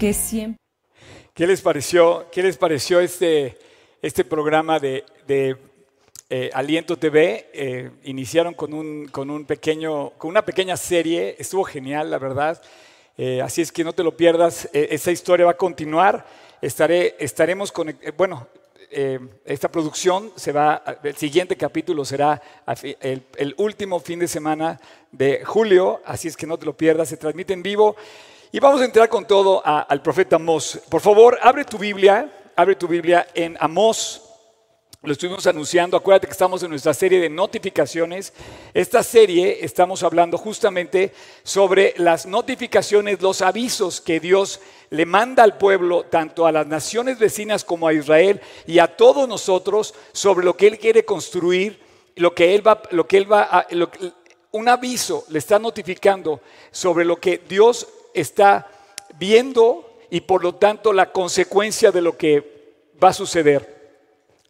que siempre... ¿Qué les pareció, qué les pareció este, este programa de, de eh, Aliento TV? Eh, iniciaron con, un, con, un pequeño, con una pequeña serie, estuvo genial, la verdad. Eh, así es que no te lo pierdas, esa historia va a continuar. Estaré, estaremos con, bueno, esta producción se va, el siguiente capítulo será el, el, último fin de semana de julio, así es que no te lo pierdas, se transmite en vivo. Y vamos a entrar con todo al profeta Amós. Por favor, abre tu Biblia, abre tu Biblia en Amós. Lo estuvimos anunciando, acuérdate que estamos en nuestra serie de notificaciones. Esta serie estamos hablando justamente sobre las notificaciones, los avisos que Dios le manda al pueblo, tanto a las naciones vecinas como a Israel y a todos nosotros sobre lo que Él quiere construir, lo que Él va, lo que él va a, un aviso le está notificando sobre lo que Dios está viendo y por lo tanto la consecuencia de lo que va a suceder.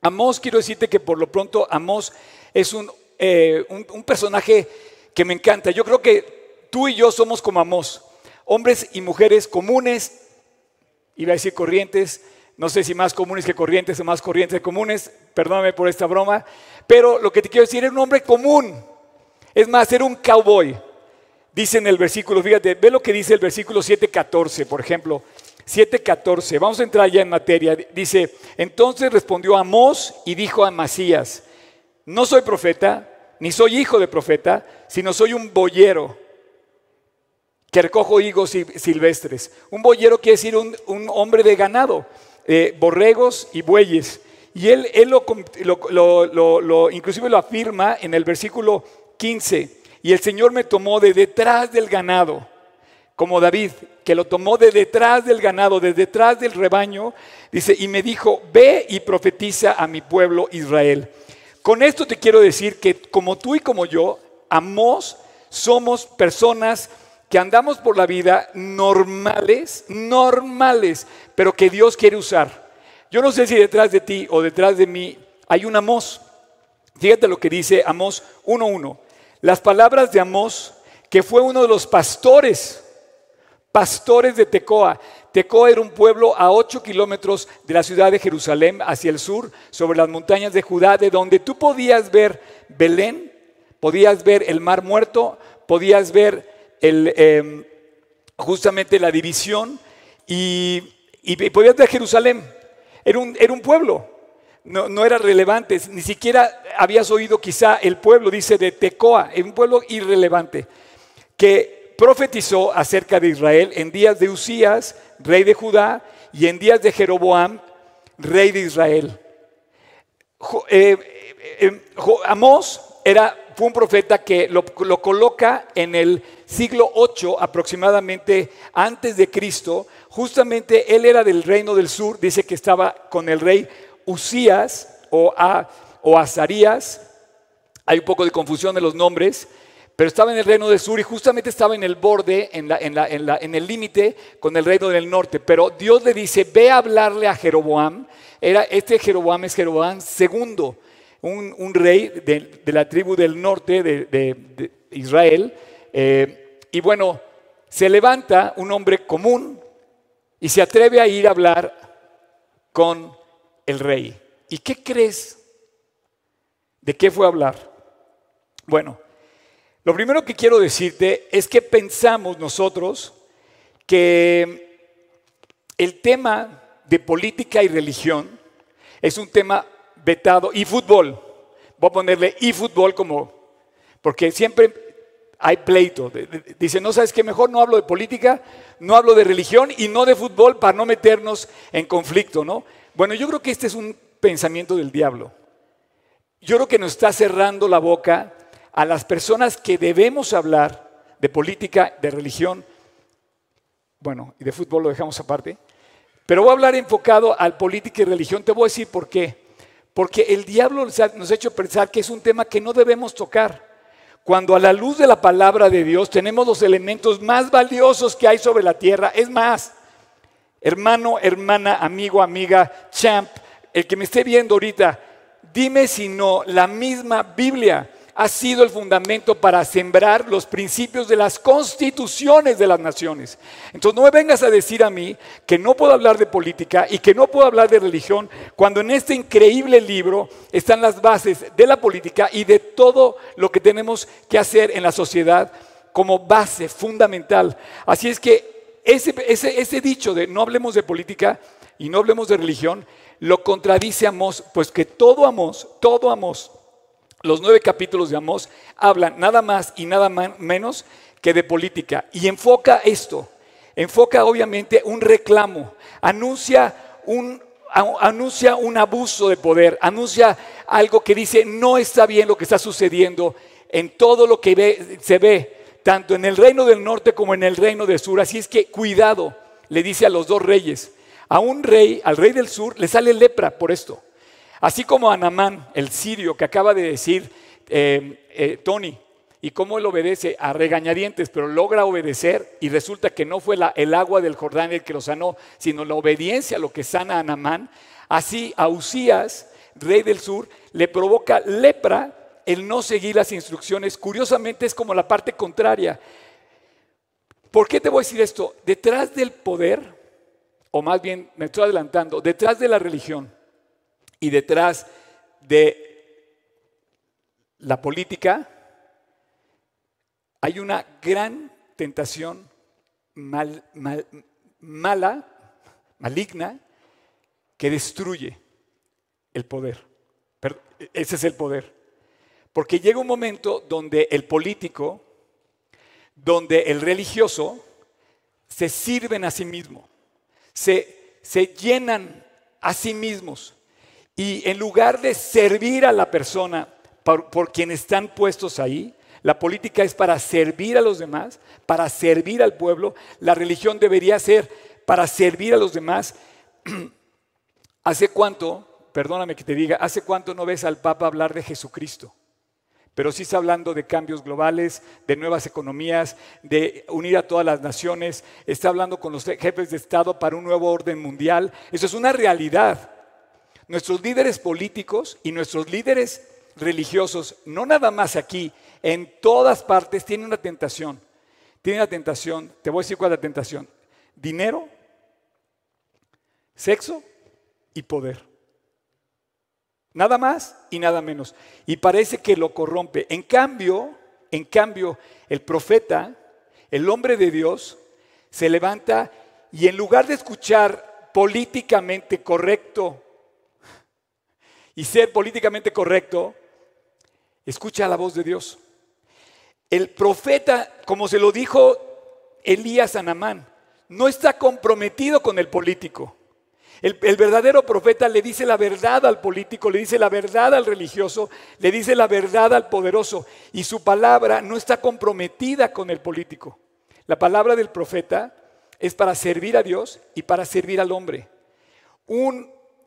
Amós, quiero decirte que por lo pronto Amós es eh, un, un, personaje que me encanta. Yo creo que tú y yo somos como Amós, hombres y mujeres comunes, iba a decir corrientes, no sé si más comunes que corrientes o más corrientes que comunes, perdóname por esta broma, pero lo que te quiero decir es un hombre común, es más, era un cowboy. Dice en el versículo, fíjate, ve lo que dice el versículo 7.14, por ejemplo. 7.14, vamos a entrar ya en materia. Dice, entonces respondió Amós y dijo a Amasías, no soy profeta, ni soy hijo de profeta, sino soy un boyero que recojo higos silvestres. Un boyero quiere decir un, hombre de ganado, eh, borregos y bueyes. Y él, él lo, lo, inclusive lo afirma en el versículo 15 y el Señor me tomó de detrás del ganado, como David, que lo tomó de detrás del ganado, de detrás del rebaño, dice, y me dijo, ve y profetiza a mi pueblo Israel. Con esto te quiero decir que como tú y como yo, Amos, somos personas que andamos por la vida normales, normales, pero que Dios quiere usar. Yo no sé si detrás de ti o detrás de mí hay un Amos. Fíjate lo que dice Amos 1.1. Las palabras de Amós, que fue uno de los pastores, pastores de Tecoa. Tecoa era un pueblo a 8 kilómetros de la ciudad de Jerusalén, hacia el sur, sobre las montañas de Judá, de donde tú podías ver Belén, podías ver el mar muerto, podías ver el, em, justamente la división y, podías ver Jerusalén. Era era un pueblo no, era relevante, ni siquiera habías oído quizá el pueblo, dice de Tecoa, un pueblo irrelevante, que profetizó acerca de Israel en días de Usías, rey de Judá, y en días de Jeroboam, rey de Israel. Eh, eh, eh, Amós era, fue un profeta que lo, lo coloca en el siglo 8 aproximadamente antes de Cristo. Justamente él era del reino del sur, dice que estaba con el rey Usías o, Azarías, hay un poco de confusión de los nombres, pero estaba en el reino del sur y justamente estaba en el borde, en, el límite con el reino del norte. Pero Dios le dice, ve a hablarle a Jeroboam. Era, este Jeroboam es Jeroboam segundo, un, rey de, la tribu del norte de, Israel. Eh, y bueno, se levanta un hombre común y se atreve a ir a hablar con el rey. ¿Y qué crees? ¿De qué fue hablar? Bueno, lo primero que quiero decirte es que pensamos nosotros que el tema de política y religión es un tema vetado y fútbol. Voy a ponerle y fútbol como, porque siempre hay pleito. Dice, no sabes que mejor no hablo de política, no hablo de religión y no de fútbol para no meternos en conflicto, ¿no? Bueno, yo creo que este es un pensamiento del diablo. Yo creo que nos está cerrando la boca a las personas que debemos hablar de política, de religión, bueno, y de fútbol lo dejamos aparte, pero voy a hablar enfocado al política y religión. Te voy a decir por qué. Porque el diablo nos ha hecho pensar que es un tema que no debemos tocar. Cuando a la luz de la palabra de Dios tenemos los elementos más valiosos que hay sobre la tierra, es más, hermano, hermana, amigo, amiga, champ, el que me esté viendo ahorita, dime si no, la misma Biblia ha sido el fundamento para sembrar los principios de las constituciones de las naciones. Entonces no me vengas a decir a mí que no puedo hablar de política y que no puedo hablar de religión cuando en este increíble libro están las bases de la política y de todo lo que tenemos que hacer en la sociedad como base fundamental. Así es que ese, ese, dicho de no hablemos de política y no hablemos de religión, lo contradice Amós, pues que todo Amós, todo Amós, los nueve capítulos de Amós hablan nada más y nada menos que de política. Y enfoca esto, enfoca obviamente un reclamo, anuncia un, anuncia un abuso de poder, anuncia algo que dice no está bien lo que está sucediendo en todo lo que se ve, tanto en el reino del norte como en el reino del sur. Así es que cuidado, le dice a los dos reyes. A un rey, al rey del sur, le sale lepra por esto. Así como a Anamán, el sirio, que acaba de decir eh, eh, Tony, y cómo él obedece a regañadientes, pero logra obedecer y resulta que no fue el agua del Jordán el que lo sanó, sino la obediencia a lo que sana a Anamán. Así a Usías, rey del sur, le provoca lepra el no seguir las instrucciones. Curiosamente es como la parte contraria. ¿Por qué te voy a decir esto? Detrás del poder, o más bien me estoy adelantando, detrás de la religión, y detrás de la política hay una gran tentación mala, maligna, que destruye el poder. ese es el poder. Porque llega un momento donde el político, donde el religioso, se sirven a sí mismo, se, se llenan a sí mismos y en lugar de servir a la persona por, quien están puestos ahí, la política es para servir a los demás, para servir al pueblo. La religión debería ser para servir a los demás. ¿Hace cuánto, perdóname que te diga, hace cuánto no ves al Papa hablar de Jesucristo? Pero sí está hablando de cambios globales, de nuevas economías, de unir a todas las naciones. Está hablando con los jefes de Estado para un nuevo orden mundial. Eso es una realidad. Nuestros líderes políticos y nuestros líderes religiosos, no nada más aquí, en todas partes tienen una tentación. Tienen la tentación, te voy a decir cuál es la tentación. Dinero, sexo y poder. Nada más y nada menos. Y parece que lo corrompe. En cambio, en cambio, el profeta, el hombre de Dios, se levanta y en lugar de escuchar políticamente correcto y ser políticamente correcto, escucha la voz de Dios. El profeta, como se lo dijo Elías a Namán, no está comprometido con el político. El, verdadero profeta le dice la verdad al político, le dice la verdad al religioso, le dice la verdad al poderoso. Y su palabra no está comprometida con el político. La palabra del profeta es para servir a Dios y para servir al hombre.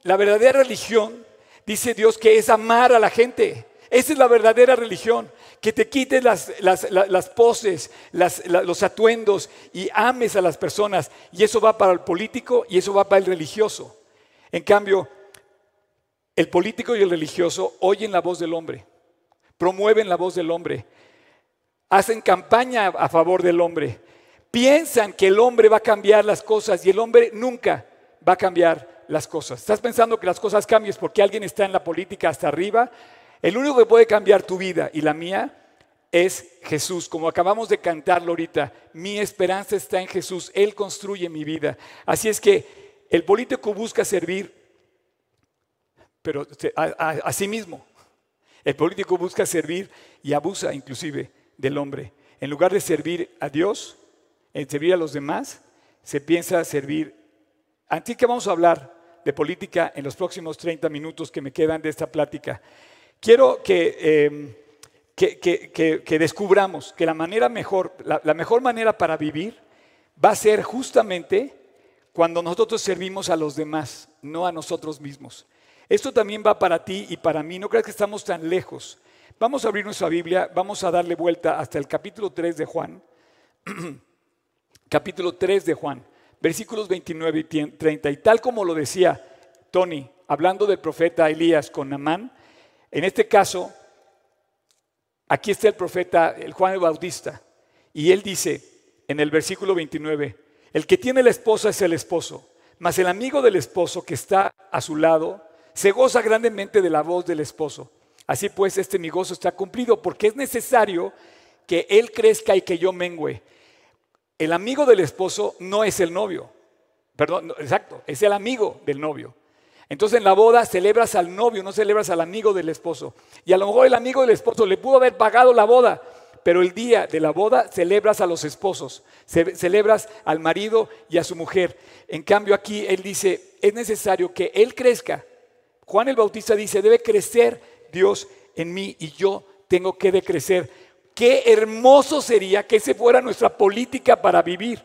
La verdadera religión Dice Dios que es amar a la gente. Esa es la verdadera religión. Que te quites las, las, poses, los atuendos y ames a las personas. Y eso va para el político y eso va para el religioso. En cambio, el político y el religioso oyen la voz del hombre, promueven la voz del hombre, hacen campaña a favor del hombre, piensan que el hombre va a cambiar las cosas y el hombre nunca va a cambiar las cosas. Estás pensando que las cosas cambies porque alguien está en la política hasta arriba. El único que puede cambiar tu vida y la mía es Jesús. Como acabamos de cantarlo ahorita, mi esperanza está en Jesús. Él construye mi vida. Así es que el político busca servir, pero a, sí mismo. El político busca servir y abusa inclusive del hombre. En lugar de servir a Dios, en servir a los demás, se piensa servir. Así que vamos a hablar de política en los próximos 30 minutos que me quedan de esta plática. Quiero em, que, que, descubramos que la manera mejor, la, mejor manera para vivir va a ser justamente cuando nosotros servimos a los demás, no a nosotros mismos. Esto también va para ti y para mí. No creas que estamos tan lejos. Vamos a abrir nuestra Biblia, vamos a darle vuelta hasta el capítulo 3 de Juan. capítulo 3 de Juan versículos 29 y 30. Y tal como lo decía Tony, hablando del profeta Elías con Namán, en este caso aquí está el profeta, el Juan el Bautista, y él dice en el versículo 29, el que tiene la esposa es el esposo, mas el amigo del esposo que está a su lado se goza grandemente de la voz del esposo. Así pues, este mi gozo está cumplido porque es necesario que él crezca y que yo mengüe. El amigo del esposo no es el novio, perdón, exacto, es el amigo del novio. Entonces en la boda celebras al novio, no celebras al amigo del esposo. Y a lo mejor el amigo del esposo le pudo haber pagado la boda, pero el día de la boda celebras a los esposos, celebras al marido y a su mujer. En cambio aquí él dice, es necesario que él crezca. Juan el Bautista dice, debe crecer Dios en mí y yo tengo que decrecer. Qué hermoso sería que esa fuera nuestra política para vivir.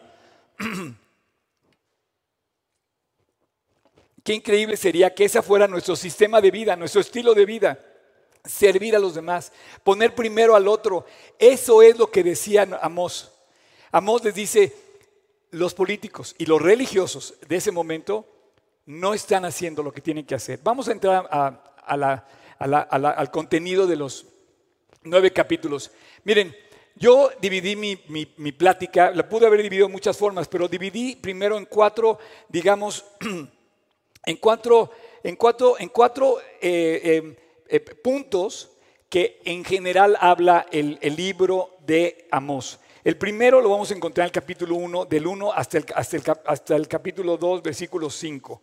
Qué increíble sería que ese fuera nuestro sistema de vida, nuestro estilo de vida. Servir a los demás, poner primero al otro. Eso es lo que decía Amós. Amós les dice, los políticos y los religiosos de ese momento no están haciendo lo que tienen que hacer. Vamos a entrar al contenido de los nueve capítulos. Miren, yo dividí mi, plática, la pude haber dividido de muchas formas, pero dividí primero en cuatro, digamos, en cuatro, en cuatro, en cuatro eh, eh, eh, puntos que en general habla el, libro de Amós. El primero lo vamos a encontrar en el capítulo 1, del 1 hasta el, hasta el, hasta el capítulo 2, versículo 5.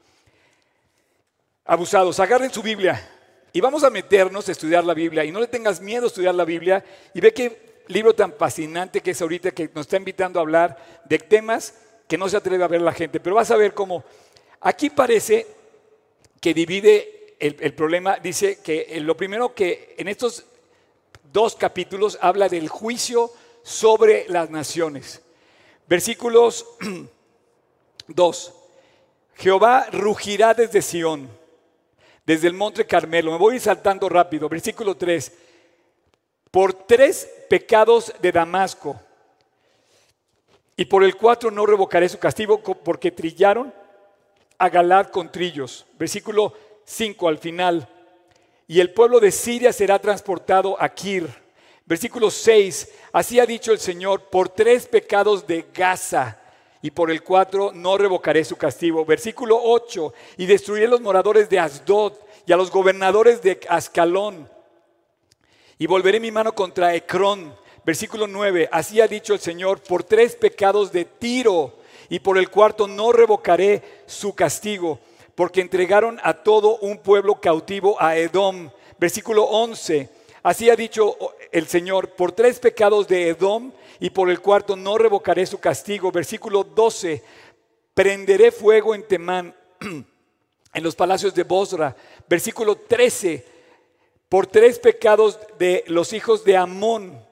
Abusados, agarren su Biblia y vamos a meternos a estudiar la Biblia. Y no le tengas miedo a estudiar la Biblia y ve qué libro tan fascinante que es ahorita que nos está invitando a hablar de temas que no se atreve a ver la gente. Pero vas a ver cómo aquí parece que divide el, problema. Dice que lo primero que en estos dos capítulos habla del juicio sobre las naciones. Versículos 2. Jehová rugirá desde Sión desde el monte Carmelo. Me voy saltando rápido. Versículo 3. Por tres pecados de Damasco y por el cuatro no revocaré su castigo porque trillaron a Galad con trillos. Versículo 5 al final. Y el pueblo de Siria será transportado a Kir. Versículo 6. Así ha dicho el Señor, por tres pecados de Gaza y por el cuatro no revocaré su castigo. Versículo 8, y destruiré los moradores de Asdod y a los gobernadores de Ascalón. Y volveré mi mano contra Ecrón. Versículo 9, así ha dicho el Señor, por tres pecados de Tiro y por el cuarto no revocaré su castigo, porque entregaron a todo un pueblo cautivo a Edom. Versículo 11, así ha dicho el Señor, por tres pecados de Edom y por el cuarto no revocaré su castigo. Versículo 12, prenderé fuego en Temán, en los palacios de Bosra. Versículo 13, por tres pecados de los hijos de Amón.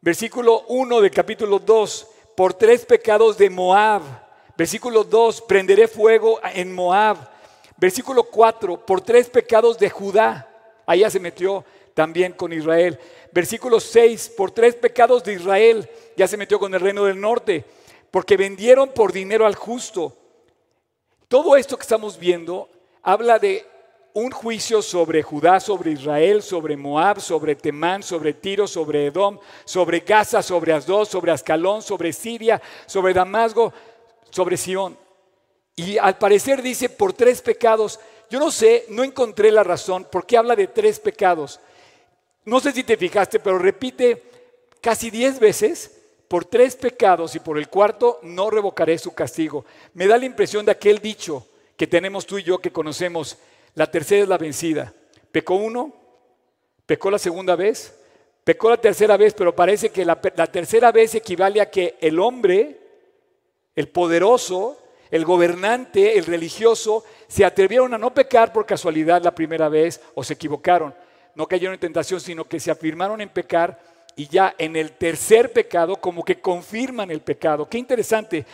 Versículo 1 del capítulo 2, por tres pecados de Moab. Versículo 2, prenderé fuego en Moab. Versículo 4, por tres pecados de Judá. Allá se metió también con Israel. Versículo 6, por tres pecados de Israel, ya se metió con el reino del norte, porque vendieron por dinero al justo. Todo esto que estamos viendo habla de un juicio sobre Judá, sobre Israel, sobre Moab, sobre Temán, sobre Tiro, sobre Edom, sobre Gaza, sobre Asdod, sobre Ascalón, sobre Siria, sobre Damasco, sobre Sión. Y al parecer dice por tres pecados. Yo no sé, no encontré la razón por qué habla de tres pecados. No sé si te fijaste, pero repite casi diez veces, por tres pecados y por el cuarto no revocaré su castigo. Me da la impresión de aquel dicho que tenemos tú y yo que conocemos, la tercera es la vencida. Pecó uno, pecó la segunda vez, pecó la tercera vez, pero parece que la, tercera vez equivale a que el hombre, el poderoso, el gobernante, el religioso, se atrevieron a no pecar por casualidad la primera vez o se equivocaron no cayeron en tentación, sino que se afirmaron en pecar y ya en el tercer pecado como que confirman el pecado. Qué interesante.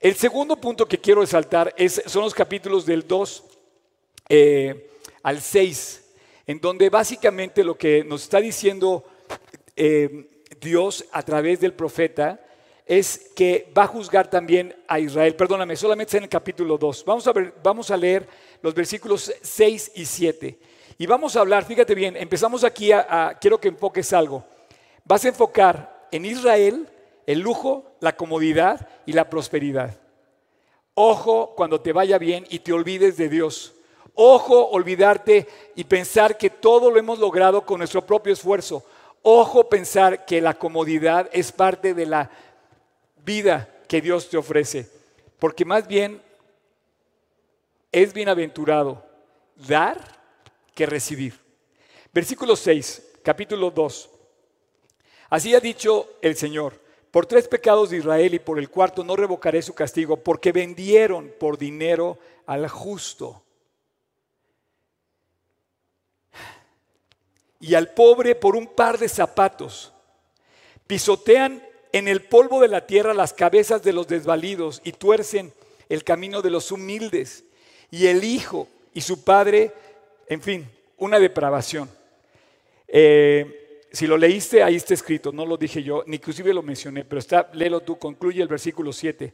El segundo punto que quiero resaltar es, son los capítulos del 2 eh, al 6, en donde básicamente lo que nos está diciendo eh, Dios a través del profeta es que va a juzgar también a Israel. Perdóname, solamente en el capítulo 2. Vamos a, ver, vamos a leer los versículos 6 y 7. Y vamos a hablar, fíjate bien, empezamos aquí a, quiero que enfoques algo. Vas a enfocar en Israel el lujo, la comodidad y la prosperidad. Ojo cuando te vaya bien y te olvides de Dios. Ojo olvidarte y pensar que todo lo hemos logrado con nuestro propio esfuerzo. Ojo pensar que la comodidad es parte de la vida que Dios te ofrece. Porque más bien es bienaventurado dar que recibir. Versículo 6, capítulo 2. Así ha dicho el Señor, por tres pecados de Israel y por el cuarto no revocaré su castigo, porque vendieron por dinero al justo. Y al pobre por un par de zapatos. Pisotean en el polvo de la tierra las cabezas de los desvalidos y tuercen el camino de los humildes. Y el hijo y su padre, en fin, una depravación. Eh, si lo leíste, ahí está escrito, no lo dije yo, ni inclusive lo mencioné, pero está, léelo tú, concluye el versículo 7.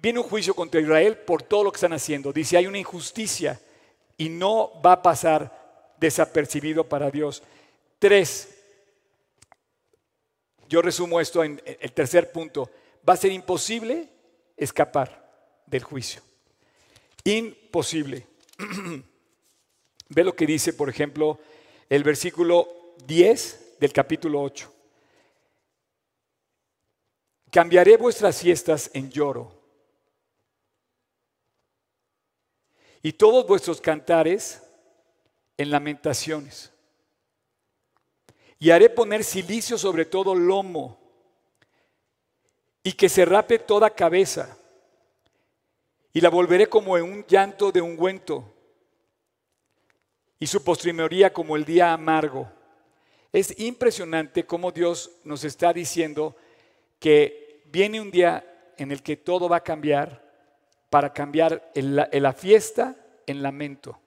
Viene un juicio contra Israel por todo lo que están haciendo. Dice, hay una injusticia y no va a pasar desapercibido para Dios. Tres, yo resumo esto en el tercer punto, va a ser imposible escapar del juicio. Imposible. Ve lo que dice, por ejemplo, el versículo 10 del capítulo 8. Cambiaré vuestras fiestas en lloro y todos vuestros cantares en lamentaciones. Y haré poner silicio sobre todo lomo y que se rape toda cabeza y la volveré como en un llanto de ungüento y su postrimería como el día amargo. Es impresionante cómo Dios nos está diciendo que viene un día en el que todo va a cambiar para cambiar la fiesta en lamento.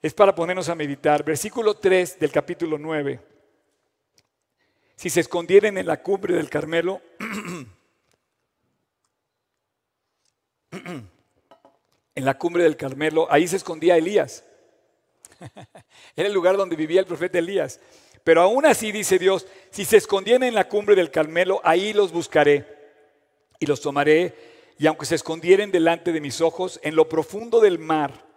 Es para ponernos a meditar. Versículo 3 del capítulo 9. Si se escondieren en la cumbre del Carmelo, en la cumbre del Carmelo, ahí se escondía Elías. Era el lugar donde vivía el profeta Elías. Pero aún así dice Dios, si se escondieran en la cumbre del Carmelo, ahí los buscaré y los tomaré. Y aunque se escondieren delante de mis ojos, en lo profundo del mar,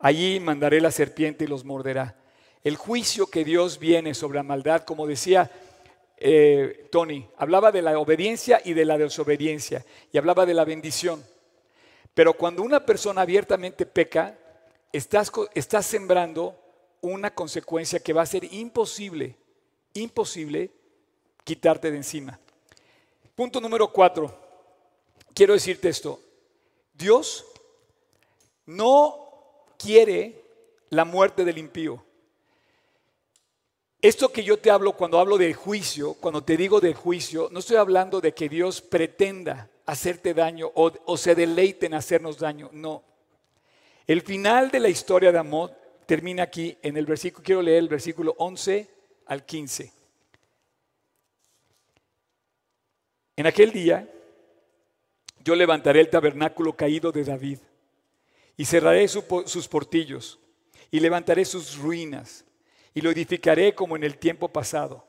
allí mandaré la serpiente y los morderá. El juicio que Dios viene sobre la maldad, como decía eh, Tony, hablaba de la obediencia y de la desobediencia, y hablaba de la bendición. Pero cuando una persona abiertamente peca, estás, estás sembrando una consecuencia que va a ser imposible, imposible quitarte de encima. Punto número cuatro. Quiero decirte esto. Dios no quiere la muerte del impío. Esto que yo te hablo cuando hablo de juicio, cuando te digo de juicio, no estoy hablando de que Dios pretenda hacerte daño o, se deleite en hacernos daño. No. El final de la historia de Amod termina aquí en el versículo, quiero leer el versículo 11 al 15. En aquel día yo levantaré el tabernáculo caído de David y cerraré sus portillos y levantaré sus ruinas y lo edificaré como en el tiempo pasado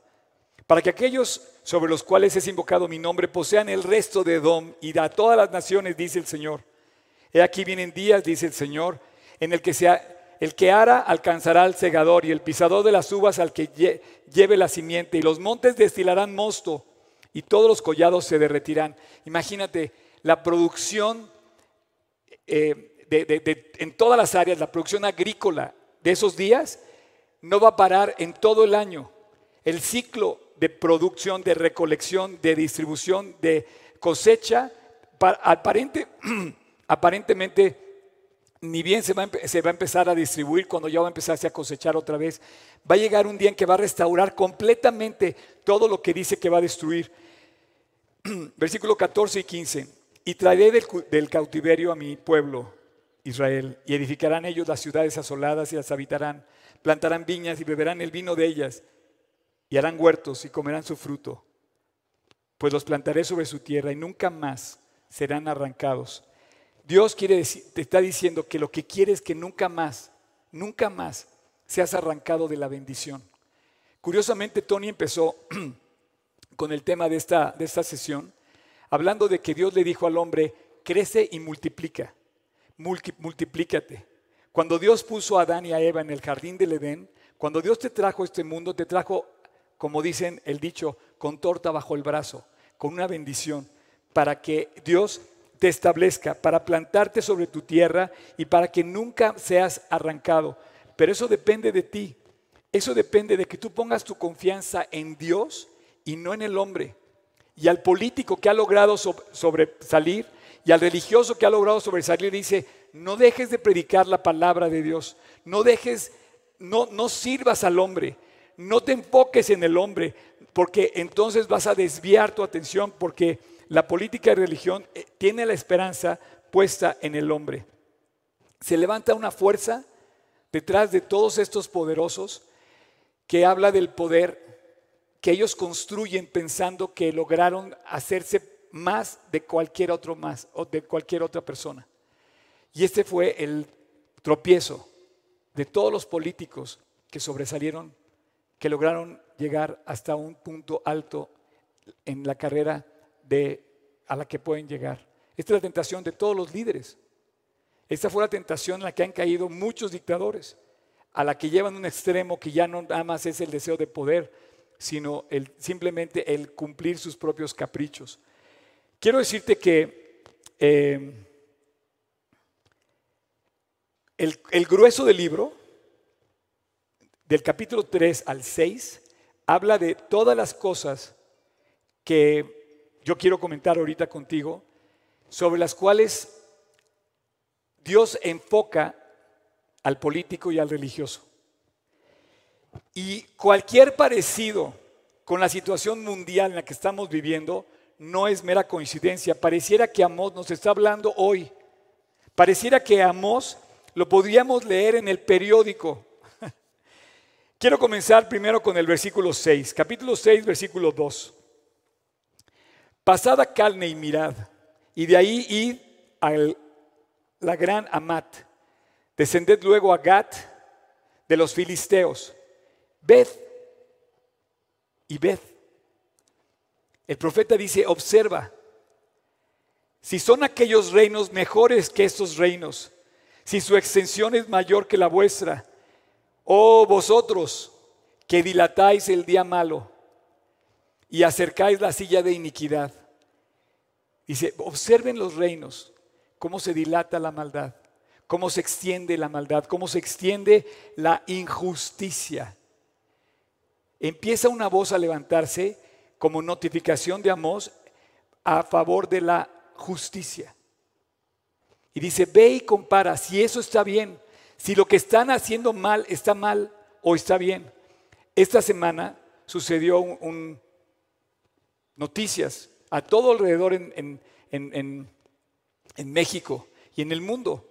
para que aquellos sobre los cuales es invocado mi nombre posean el resto de Edom y a todas las naciones, dice el Señor. He aquí vienen días, dice el Señor, en el que sea, el que ara alcanzará al segador y el pisador de las uvas al que lleve la simiente y los montes destilarán mosto y todos los collados se derretirán. Imagínate la producción eh, en todas las áreas, la producción agrícola de esos días no va a parar en todo el año. El ciclo de producción, de recolección, de distribución, de cosecha, aparente, aparentemente ni bien se va, a empezar a distribuir cuando ya va a empezarse a cosechar otra vez. Va a llegar un día en que va a restaurar completamente todo lo que dice que va a destruir. Versículo 14 y 15. Y traeré del cautiverio a mi pueblo, Israel, y edificarán ellos las ciudades asoladas y las habitarán. Plantarán viñas y beberán el vino de ellas y harán huertos y comerán su fruto, pues los plantaré sobre su tierra y nunca más serán arrancados. Dios quiere decir, te está diciendo que lo que quiere es que nunca más, nunca más seas arrancado de la bendición. Curiosamente, Tony empezó con el tema de esta, de esta sesión, hablando de que Dios le dijo al hombre, crece y multiplica, multiplícate. Cuando Dios puso a Adán y a Eva en el jardín del Edén, cuando Dios te trajo a este mundo, te trajo, como dicen el dicho, con torta bajo el brazo, con una bendición, para que Dios te establezca, para plantarte sobre tu tierra y para que nunca seas arrancado. Pero eso depende de ti. Eso depende de que tú pongas tu confianza en Dios y no en el hombre. Y al político que ha logrado sobresalir y al religioso que ha logrado sobresalir dice, no dejes de predicar la palabra de Dios, no dejes, no, no sirvas al hombre, no te enfoques en el hombre, porque entonces vas a desviar tu atención, porque la política y religión eh, tiene la esperanza puesta en el hombre. Se levanta una fuerza detrás de todos estos poderosos que habla del poder que ellos construyen pensando que lograron hacerse más de cualquier otro más o de cualquier otra persona. Y este fue el tropiezo de todos los políticos que sobresalieron, que lograron llegar hasta un punto alto en la carrera de, a la que pueden llegar. Esta es la tentación de todos los líderes. Esta fue la tentación en la que han caído muchos dictadores, a la que llevan un extremo que ya no nada más es el deseo de poder, sino el, simplemente el cumplir sus propios caprichos. Quiero decirte que eh, el, el grueso del libro, del capítulo 3 al 6, habla de todas las cosas que yo quiero comentar ahorita contigo, sobre las cuales Dios enfoca al político y al religioso. Y cualquier parecido con la situación mundial en la que estamos viviendo no es mera coincidencia. Pareciera que Amós nos está hablando hoy. Pareciera que Amós lo podríamos leer en el periódico. Quiero comenzar primero con el versículo 6, capítulo 6, versículo 2. Pasada carne y mirad, y de ahí id a la gran Amat. Descended luego a Gat de los filisteos. Ved y ved. El profeta dice, observa, si son aquellos reinos mejores que estos reinos, si su extensión es mayor que la vuestra, oh vosotros que dilatáis el día malo y acercáis la silla de iniquidad. Dice, observen los reinos, cómo se dilata la maldad, cómo se extiende la maldad, cómo se extiende la injusticia. Empieza una voz a levantarse como notificación de Amós a favor de la justicia. Y dice, ve y compara si eso está bien, si lo que están haciendo mal está mal o está bien. Esta semana sucedió un, noticias a todo alrededor en, en, México y en el mundo.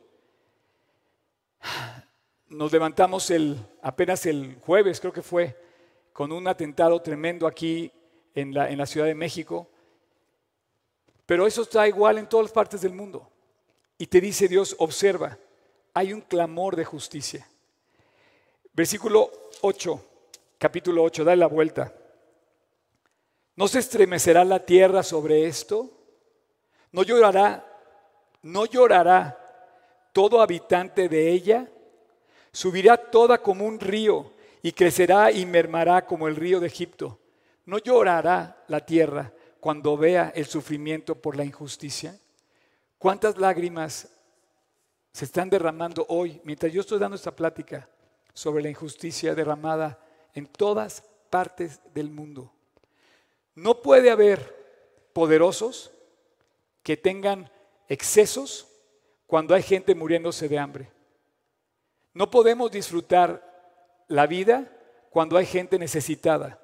Nos levantamos el, apenas el jueves, creo que fue, con un atentado tremendo aquí en la, en la Ciudad de México. Pero eso está igual en todas partes del mundo. Y te dice Dios, observa, hay un clamor de justicia. Versículo 8, capítulo 8, dale la vuelta. ¿No se estremecerá la tierra sobre esto? ¿No llorará? ¿No llorará todo habitante de ella? Subirá toda como un río y crecerá y mermará como el río de Egipto. ¿No llorará la tierra cuando vea el sufrimiento por la injusticia? ¿Cuántas lágrimas se están derramando hoy mientras yo estoy dando esta plática sobre la injusticia derramada en todas partes del mundo? No puede haber poderosos que tengan excesos cuando hay gente muriéndose de hambre. No podemos disfrutar la vida cuando hay gente necesitada.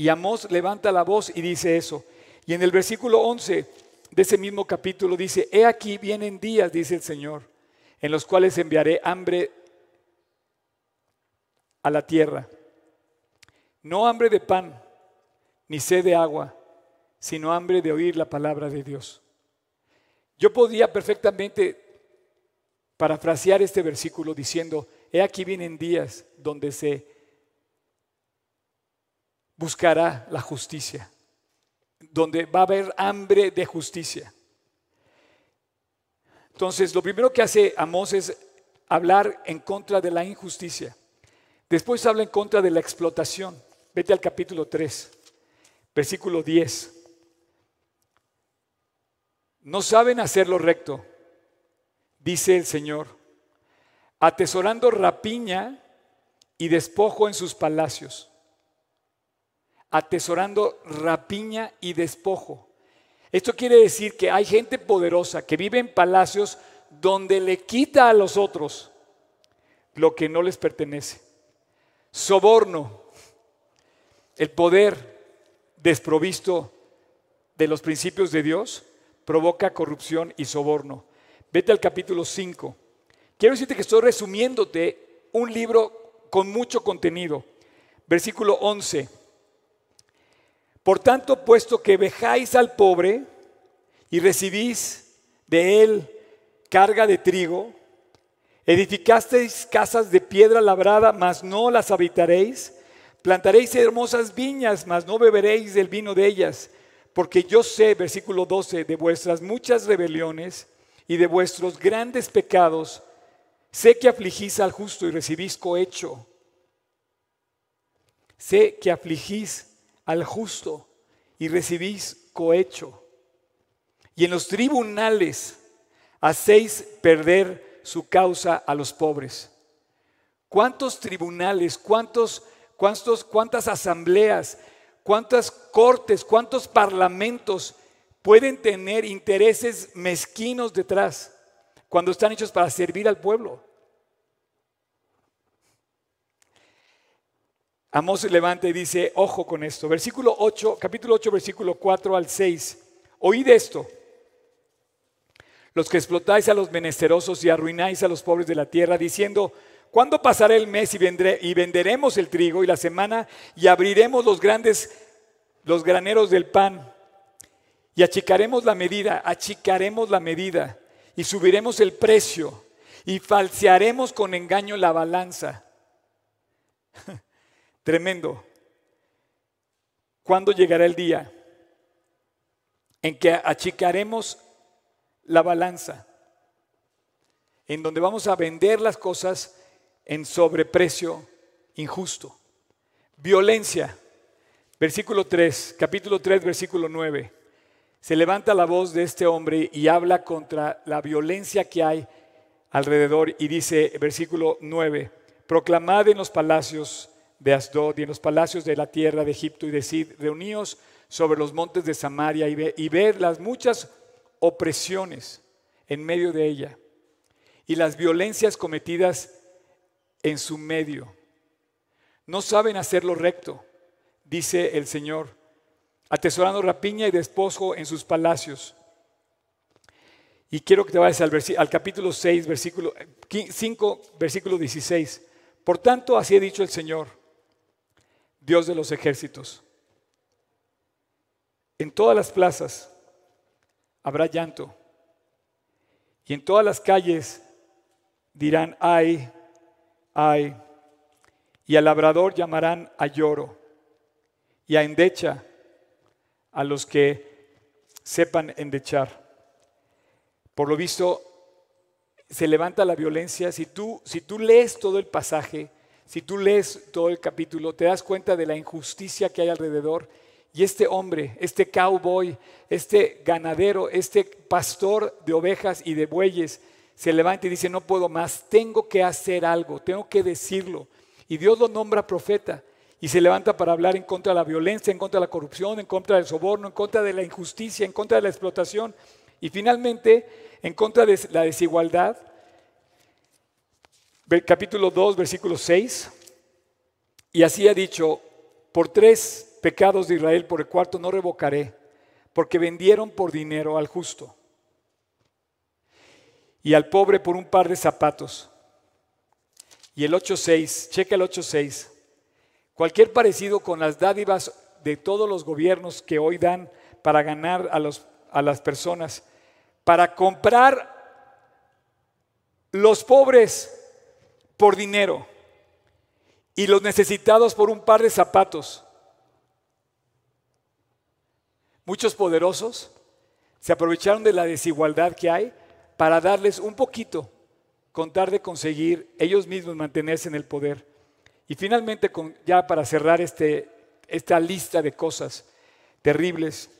Y Amós levanta la voz y dice eso. Y en el versículo 11 de ese mismo capítulo dice, he aquí vienen días, dice el Señor, en los cuales enviaré hambre a la tierra. No hambre de pan, ni sed de agua, sino hambre de oír la palabra de Dios. Yo podía perfectamente parafrasear este versículo diciendo, He aquí vienen días donde se buscará la justicia, donde va a haber hambre de justicia. Entonces, lo primero que hace Amós es hablar en contra de la injusticia. Después habla en contra de la explotación. Vete al capítulo 3, versículo 10. No saben hacer lo recto, dice el Señor, atesorando rapiña y despojo en sus palacios. Atesorando rapiña y despojo. Esto quiere decir que hay gente poderosa que vive en palacios donde le quita a los otros lo que no les pertenece. Soborno, el poder desprovisto de los principios de Dios provoca corrupción y soborno. Vete al capítulo 5. Quiero decirte que estoy resumiéndote un libro con mucho contenido. Versículo 11. Por tanto, puesto que vejáis al pobre y recibís de él carga de trigo, edificasteis casas de piedra labrada, mas no las habitaréis, plantaréis hermosas viñas, mas no beberéis del vino de ellas, porque yo sé, versículo 12, de vuestras muchas rebeliones y de vuestros grandes pecados, sé que afligís al justo y recibís cohecho. Sé que afligís al justo y recibís cohecho. Y en los tribunales hacéis perder su causa a los pobres. ¿Cuántos tribunales, cuántos, cuántos, cuántas asambleas, cuántas cortes, cuántos parlamentos pueden tener intereses mezquinos detrás cuando están hechos para servir al pueblo? Amós levanta y dice, ojo con esto. Versículo 8, capítulo 8, versículo 4 al 6. Oíd esto. Los que explotáis a los menesterosos y arruináis a los pobres de la tierra, diciendo, ¿cuándo pasará el mes y, vendré, y venderemos el trigo y la semana y abriremos los grandes, los graneros del pan? Y achicaremos la medida, achicaremos la medida y subiremos el precio y falsearemos con engaño la balanza. Tremendo. ¿Cuándo llegará el día en que achicaremos la balanza? En donde vamos a vender las cosas en sobreprecio injusto. Violencia. Versículo 3, capítulo 3, versículo 9. Se levanta la voz de este hombre y habla contra la violencia que hay alrededor y dice, versículo 9, proclamad en los palacios de Asdod y en los palacios de la tierra de Egipto y decid, reuníos sobre los montes de Samaria y ver las muchas opresiones en medio de ella y las violencias cometidas en su medio. No saben hacer lo recto, dice el Señor, atesorando rapiña y despojo en sus palacios. Y quiero que te vayas al, al capítulo 6, versículo 5, versículo 16. Por tanto, así ha dicho el Señor Dios de los ejércitos. En todas las plazas habrá llanto y en todas las calles dirán, ay, ay, y al labrador llamarán a lloro y a endecha a los que sepan endechar. Por lo visto, se levanta la violencia. Si tú, si tú lees todo el pasaje, si tú lees todo el capítulo, te das cuenta de la injusticia que hay alrededor. Y este hombre, este cowboy, este ganadero, este pastor de ovejas y de bueyes, se levanta y dice, no puedo más, tengo que hacer algo, tengo que decirlo. Y Dios lo nombra profeta y se levanta para hablar en contra de la violencia, en contra de la corrupción, en contra del soborno, en contra de la injusticia, en contra de la explotación y finalmente en contra de la desigualdad capítulo 2, versículo 6. Y así ha dicho, por tres pecados de Israel, por el cuarto no revocaré, porque vendieron por dinero al justo y al pobre por un par de zapatos. Y el 8.6, checa el 8.6, cualquier parecido con las dádivas de todos los gobiernos que hoy dan para ganar a, los, a las personas, para comprar los pobres por dinero y los necesitados por un par de zapatos. muchos poderosos se aprovecharon de la desigualdad que hay para darles un poquito, contar de conseguir ellos mismos mantenerse en el poder. Y finalmente, ya para cerrar este, esta lista de cosas terribles,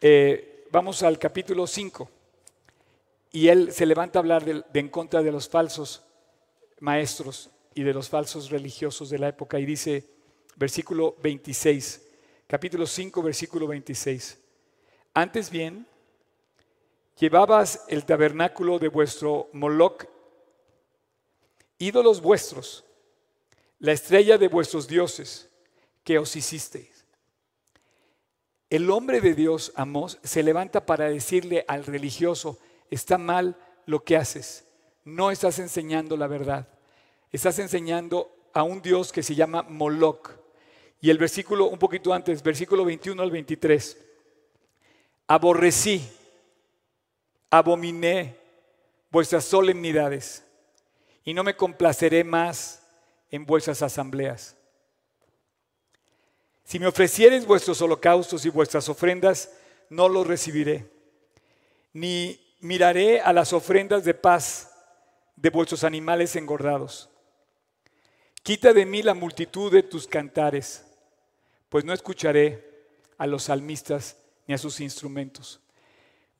eh, vamos al capítulo 5. Y él se levanta a hablar de, en contra de los falsos maestros y de los falsos religiosos de la época y dice, versículo 26, capítulo 5, versículo 26. Antes bien, llevabas el tabernáculo de vuestro Moloch, ídolos vuestros, la estrella de vuestros dioses que os hicisteis. El hombre de Dios, Amós, se levanta para decirle al religioso, está mal lo que haces, no estás enseñando la verdad, estás enseñando a un Dios que se llama Moloch. Y el versículo, un poquito antes, versículo 21 al 23, aborrecí, abominé vuestras solemnidades y no me complaceré más en vuestras asambleas. Si me ofreciereis vuestros holocaustos y vuestras ofrendas, no los recibiré, ni miraré a las ofrendas de paz de vuestros animales engordados. Quita de mí la multitud de tus cantares, pues no escucharé a los salmistas ni a sus instrumentos.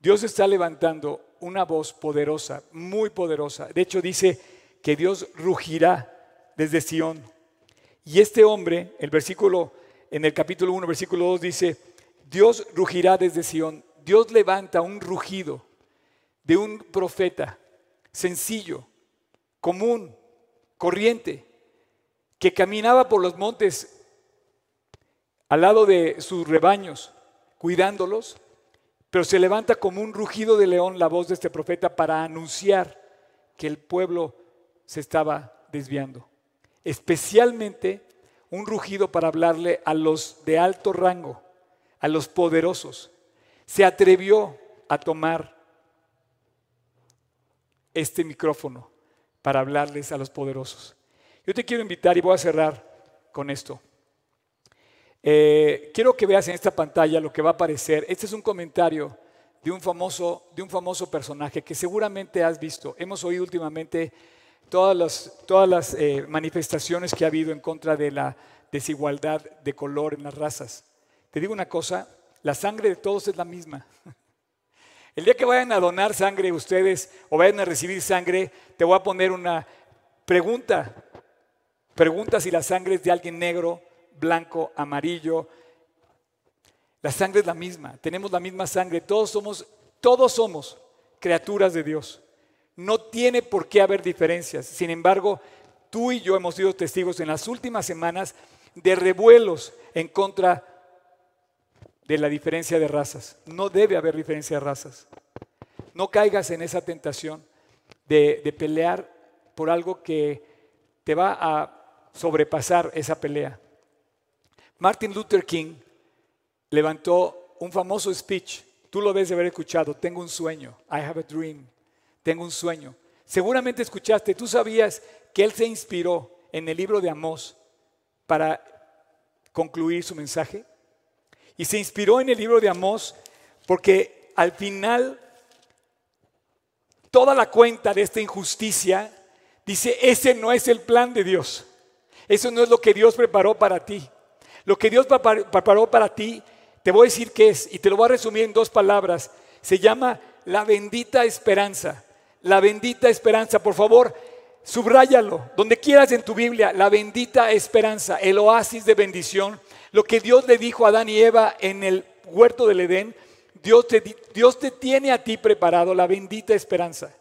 Dios está levantando una voz poderosa, muy poderosa. De hecho dice que Dios rugirá desde Sión. Y este hombre, el versículo, en el capítulo 1, versículo 2 dice, Dios rugirá desde Sión. Dios levanta un rugido de un profeta sencillo, común, corriente, que caminaba por los montes al lado de sus rebaños, cuidándolos, pero se levanta como un rugido de león la voz de este profeta para anunciar que el pueblo se estaba desviando especialmente un rugido para hablarle a los de alto rango, a los poderosos. Se atrevió a tomar este micrófono para hablarles a los poderosos. Yo te quiero invitar y voy a cerrar con esto. Eh, quiero que veas en esta pantalla lo que va a aparecer. Este es un comentario de un famoso, de un famoso personaje que seguramente has visto. Hemos oído últimamente todas las, todas las eh, manifestaciones que ha habido en contra de la desigualdad de color en las razas. Te digo una cosa, la sangre de todos es la misma. El día que vayan a donar sangre ustedes o vayan a recibir sangre, te voy a poner una pregunta. Pregunta si la sangre es de alguien negro, blanco, amarillo. La sangre es la misma, tenemos la misma sangre, todos somos, todos somos criaturas de Dios. No tiene por qué haber diferencias. Sin embargo, tú y yo hemos sido testigos en las últimas semanas de revuelos en contra de la diferencia de razas. No debe haber diferencia de razas. No caigas en esa tentación de, pelear por algo que te va a sobrepasar esa pelea. Martin Luther King levantó un famoso speech. Tú lo debes de haber escuchado. Tengo un sueño. I have a dream tengo un sueño. Seguramente escuchaste, tú sabías que él se inspiró en el libro de Amós para concluir su mensaje. Y se inspiró en el libro de Amós porque al final toda la cuenta de esta injusticia dice, ese no es el plan de Dios. Eso no es lo que Dios preparó para ti. Lo que Dios preparó para ti, te voy a decir qué es, y te lo voy a resumir en dos palabras. Se llama la bendita esperanza la bendita esperanza. Por favor, subráyalo, donde quieras en tu Biblia, la bendita esperanza, el oasis de bendición. Lo que Dios le dijo a Adán y Eva en el huerto del Edén, Dios te, Dios te tiene a ti preparado la bendita esperanza.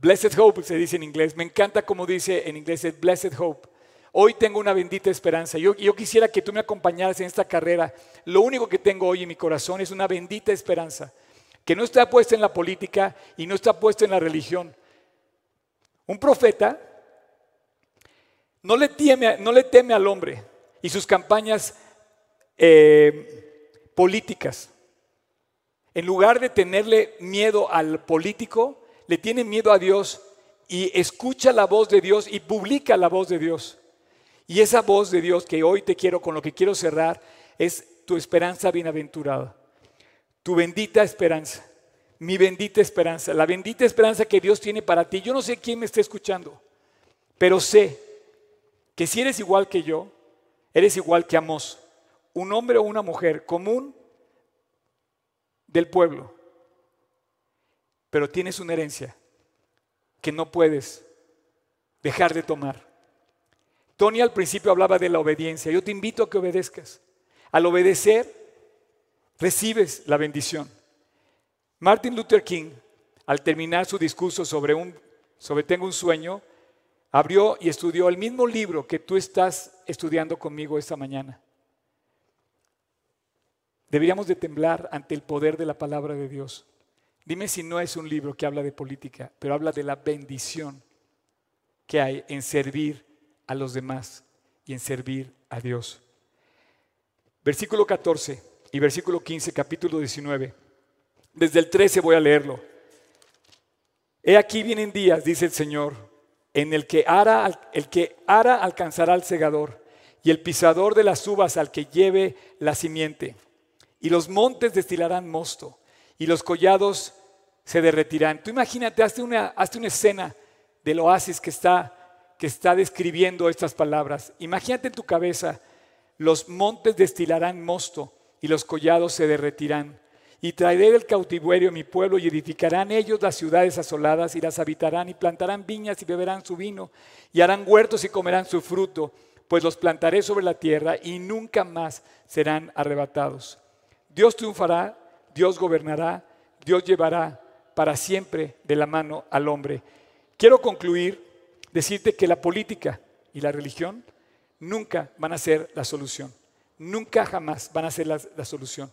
Blessed Hope se dice en inglés. Me encanta como dice en inglés, es Blessed Hope. Hoy tengo una bendita esperanza. Yo, yo, quisiera que tú me acompañaras en esta carrera. Lo único que tengo hoy en mi corazón es una bendita esperanza que no está puesta en la política y no está puesta en la religión. Un profeta no le, teme, no le teme al hombre y sus campañas eh, políticas. En lugar de tenerle miedo al político, le tiene miedo a Dios y escucha la voz de Dios y publica la voz de Dios. Y esa voz de Dios que hoy te quiero, con lo que quiero cerrar, es tu esperanza bienaventurada, tu bendita esperanza, mi bendita esperanza, la bendita esperanza que Dios tiene para ti. Yo no sé quién me está escuchando, pero sé que si eres igual que yo, eres igual que Amos, un hombre o una mujer común del pueblo, pero tienes una herencia que no puedes dejar de tomar. Tony al principio hablaba de la obediencia. Yo te invito a que obedezcas. Al obedecer, recibes la bendición. Martin Luther King, al terminar su discurso sobre, un, sobre Tengo un sueño, abrió y estudió el mismo libro que tú estás estudiando conmigo esta mañana. Deberíamos de temblar ante el poder de la palabra de Dios. Dime si no es un libro que habla de política, pero habla de la bendición que hay en servir a los demás y en servir a Dios. Versículo 14 y versículo 15, capítulo 19. Desde el 13 voy a leerlo. He aquí vienen días, dice el Señor, en el que ara, el que ara alcanzará al segador y el pisador de las uvas al que lleve la simiente. Y los montes destilarán mosto y los collados se derretirán. Tú imagínate, hazte una, hazte una escena del oasis que está que está describiendo estas palabras. Imagínate en tu cabeza, los montes destilarán mosto y los collados se derretirán. Y traeré del cautiverio mi pueblo y edificarán ellos las ciudades asoladas y las habitarán y plantarán viñas y beberán su vino y harán huertos y comerán su fruto, pues los plantaré sobre la tierra y nunca más serán arrebatados. Dios triunfará, Dios gobernará, Dios llevará para siempre de la mano al hombre. Quiero concluir decirte que la política y la religión nunca van a ser la solución. Nunca jamás van a ser la, solución.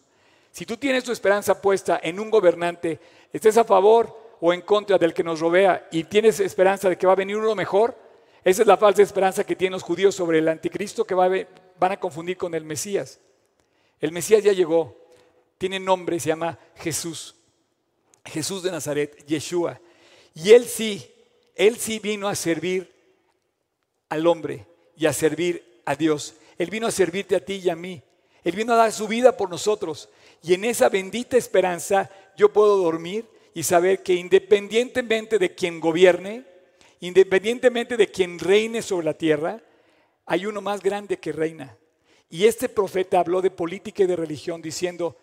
Si tú tienes tu esperanza puesta en un gobernante, estés a favor o en contra del que nos rodea y tienes esperanza de que va a venir uno mejor, esa es la falsa esperanza que tienen los judíos sobre el anticristo que van a confundir con el Mesías. El Mesías ya llegó, tiene nombre, se llama Jesús. Jesús de Nazaret, Yeshua. Y él sí él sí vino a servir al hombre y a servir a Dios. Él vino a servirte a ti y a mí. Él vino a dar su vida por nosotros. Y en esa bendita esperanza yo puedo dormir y saber que independientemente de quien gobierne, independientemente de quien reine sobre la tierra, hay uno más grande que reina. Y este profeta habló de política y de religión diciendo,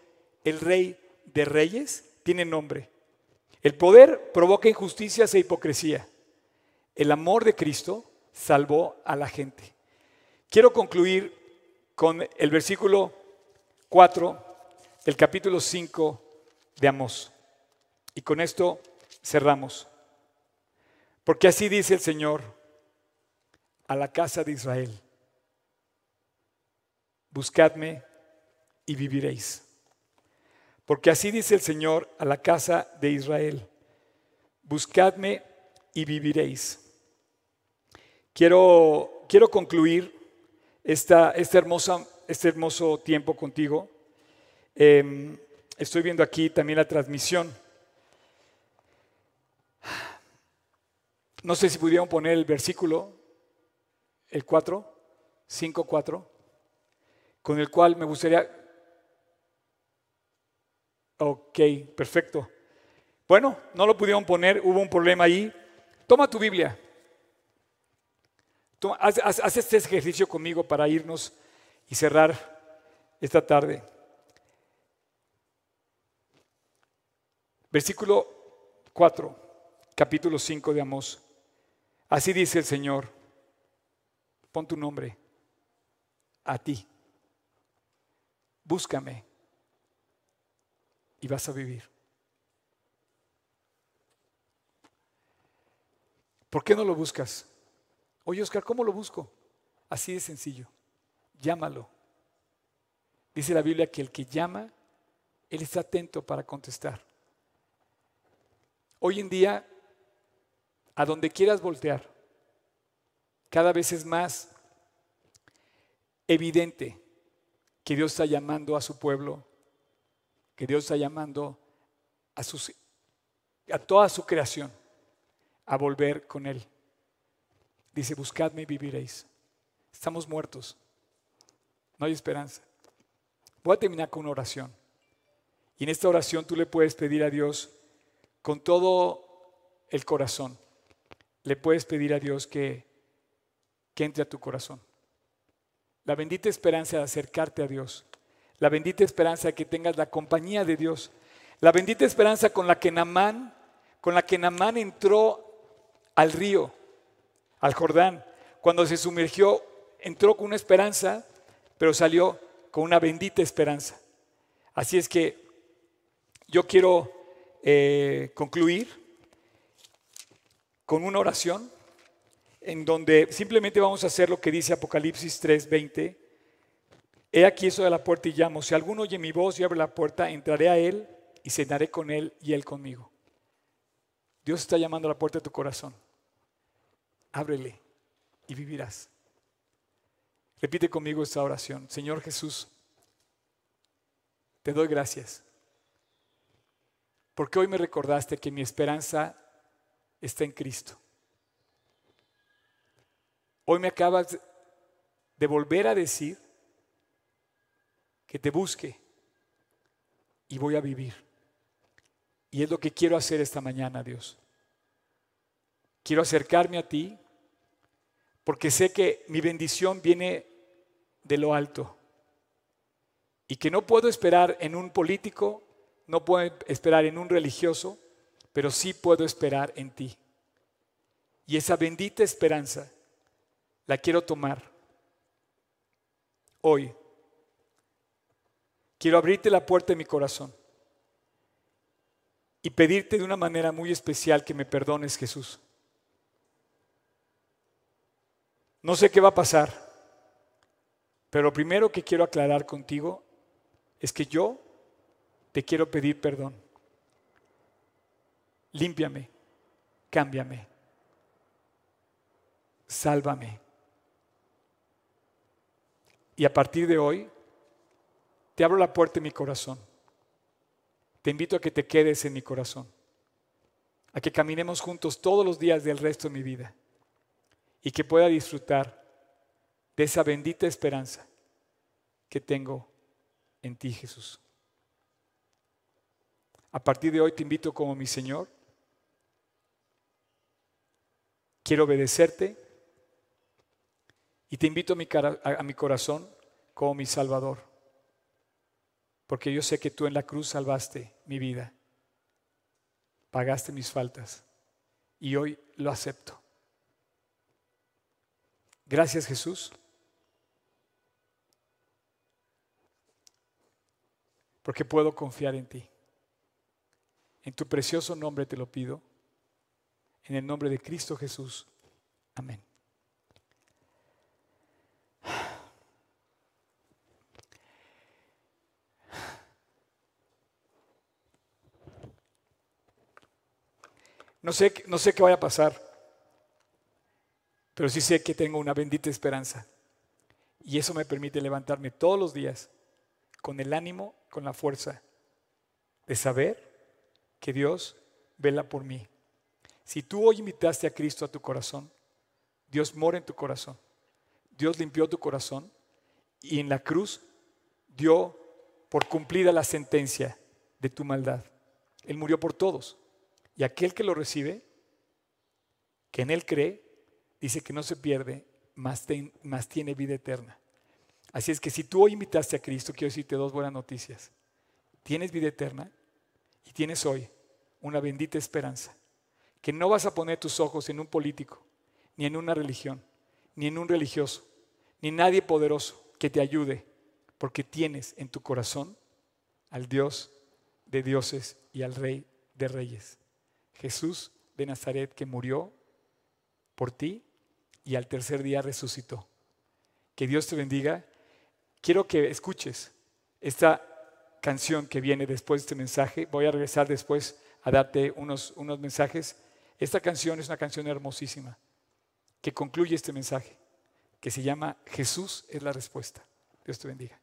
el rey de reyes tiene nombre. El poder provoca injusticias e hipocresía. El amor de Cristo salvó a la gente. Quiero concluir con el versículo 4 del capítulo 5 de Amós. Y con esto cerramos. Porque así dice el Señor a la casa de Israel. Buscadme y viviréis. Porque así dice el Señor a la casa de Israel. Buscadme y viviréis. Quiero, quiero concluir esta, este hermoso tiempo contigo. Em, estoy viendo aquí también la transmisión. No sé si pudieron poner el versículo, el 4, 5, 4, con el cual me gustaría... Ok, perfecto. Bueno, no lo pudieron poner, hubo un problema ahí. Toma tu Biblia haz, este ejercicio conmigo para irnos y cerrar esta tarde. Versículo 4, capítulo 5 de Amós. Así dice el Señor, pon tu nombre a ti, búscame y vas a vivir. ¿Por qué no lo buscas? Oye, Oscar, ¿cómo lo busco? Así de sencillo. Llámalo. Dice la Biblia que el que llama, Él está atento para contestar. Hoy en día, a donde quieras voltear, cada vez es más evidente que Dios está llamando a su pueblo, que Dios está llamando a, a toda su creación a volver con Él. Dice, buscadme y viviréis. Estamos muertos. No hay esperanza. Voy a terminar con una oración. Y en esta oración tú le puedes pedir a Dios con todo el corazón. Le puedes pedir a Dios que, que entre a tu corazón. La bendita esperanza de acercarte a Dios. La bendita esperanza de que tengas la compañía de Dios. La bendita esperanza con la que Namán, con la que Namán entró al río, al Jordán. Cuando se sumergió, entró con una esperanza, pero salió con una bendita esperanza. Así es que yo quiero eh, concluir con una oración en donde simplemente vamos a hacer lo que dice Apocalipsis 3:20. He aquí eso de la puerta y llamo. Si alguno oye mi voz y abre la puerta, entraré a él y cenaré con él y él conmigo. Dios está llamando a la puerta de tu corazón. Ábrele y vivirás. Repite conmigo esta oración. Señor Jesús, te doy gracias. Porque hoy me recordaste que mi esperanza está en Cristo. Hoy me acabas de volver a decir que te busque y voy a vivir. Y es lo que quiero hacer esta mañana, Dios. Quiero acercarme a ti porque sé que mi bendición viene de lo alto y que no puedo esperar en un político, no puedo esperar en un religioso, pero sí puedo esperar en ti. Y esa bendita esperanza la quiero tomar hoy. Quiero abrirte la puerta de mi corazón y pedirte de una manera muy especial que me perdones, Jesús. No sé qué va a pasar, pero lo primero que quiero aclarar contigo es que yo te quiero pedir perdón. Límpiame, cámbiame, sálvame. Y a partir de hoy, te abro la puerta de mi corazón. Te invito a que te quedes en mi corazón, a que caminemos juntos todos los días del resto de mi vida y que pueda disfrutar de esa bendita esperanza que tengo en ti, Jesús. A partir de hoy te invito como mi Señor. Quiero obedecerte y te invito a mi, corazón como mi Salvador, porque yo sé que tú en la cruz salvaste mi vida, pagaste mis faltas y hoy lo acepto. Gracias Jesús. Porque puedo confiar en ti. En tu precioso nombre te lo pido. En el nombre de Cristo Jesús. Amén. No sé, no sé qué vaya a pasar pero sí sé que tengo una bendita esperanza. Y eso me permite levantarme todos los días con el ánimo, con la fuerza de saber que Dios vela por mí. Si tú hoy invitaste a Cristo a tu corazón, Dios mora en tu corazón. Dios limpió tu corazón y en la cruz dio por cumplida la sentencia de tu maldad. Él murió por todos. Y aquel que lo recibe, que en Él cree, dice que no se pierde, más, más tiene vida eterna. Así es que si tú hoy invitaste a Cristo, quiero decirte dos buenas noticias. Tienes vida eterna y tienes hoy una bendita esperanza. Que no vas a poner tus ojos en un político, ni en una religión, ni en un religioso, ni nadie poderoso que te ayude, porque tienes en tu corazón al Dios de dioses y al Rey de reyes. Jesús de Nazaret que murió por ti y al tercer día resucitó. Que Dios te bendiga. Quiero que escuches esta canción que viene después de este mensaje. Voy a regresar después a darte unos, unos mensajes. Esta canción es una canción hermosísima que concluye este mensaje, que se llama Jesús es la respuesta. Dios te bendiga.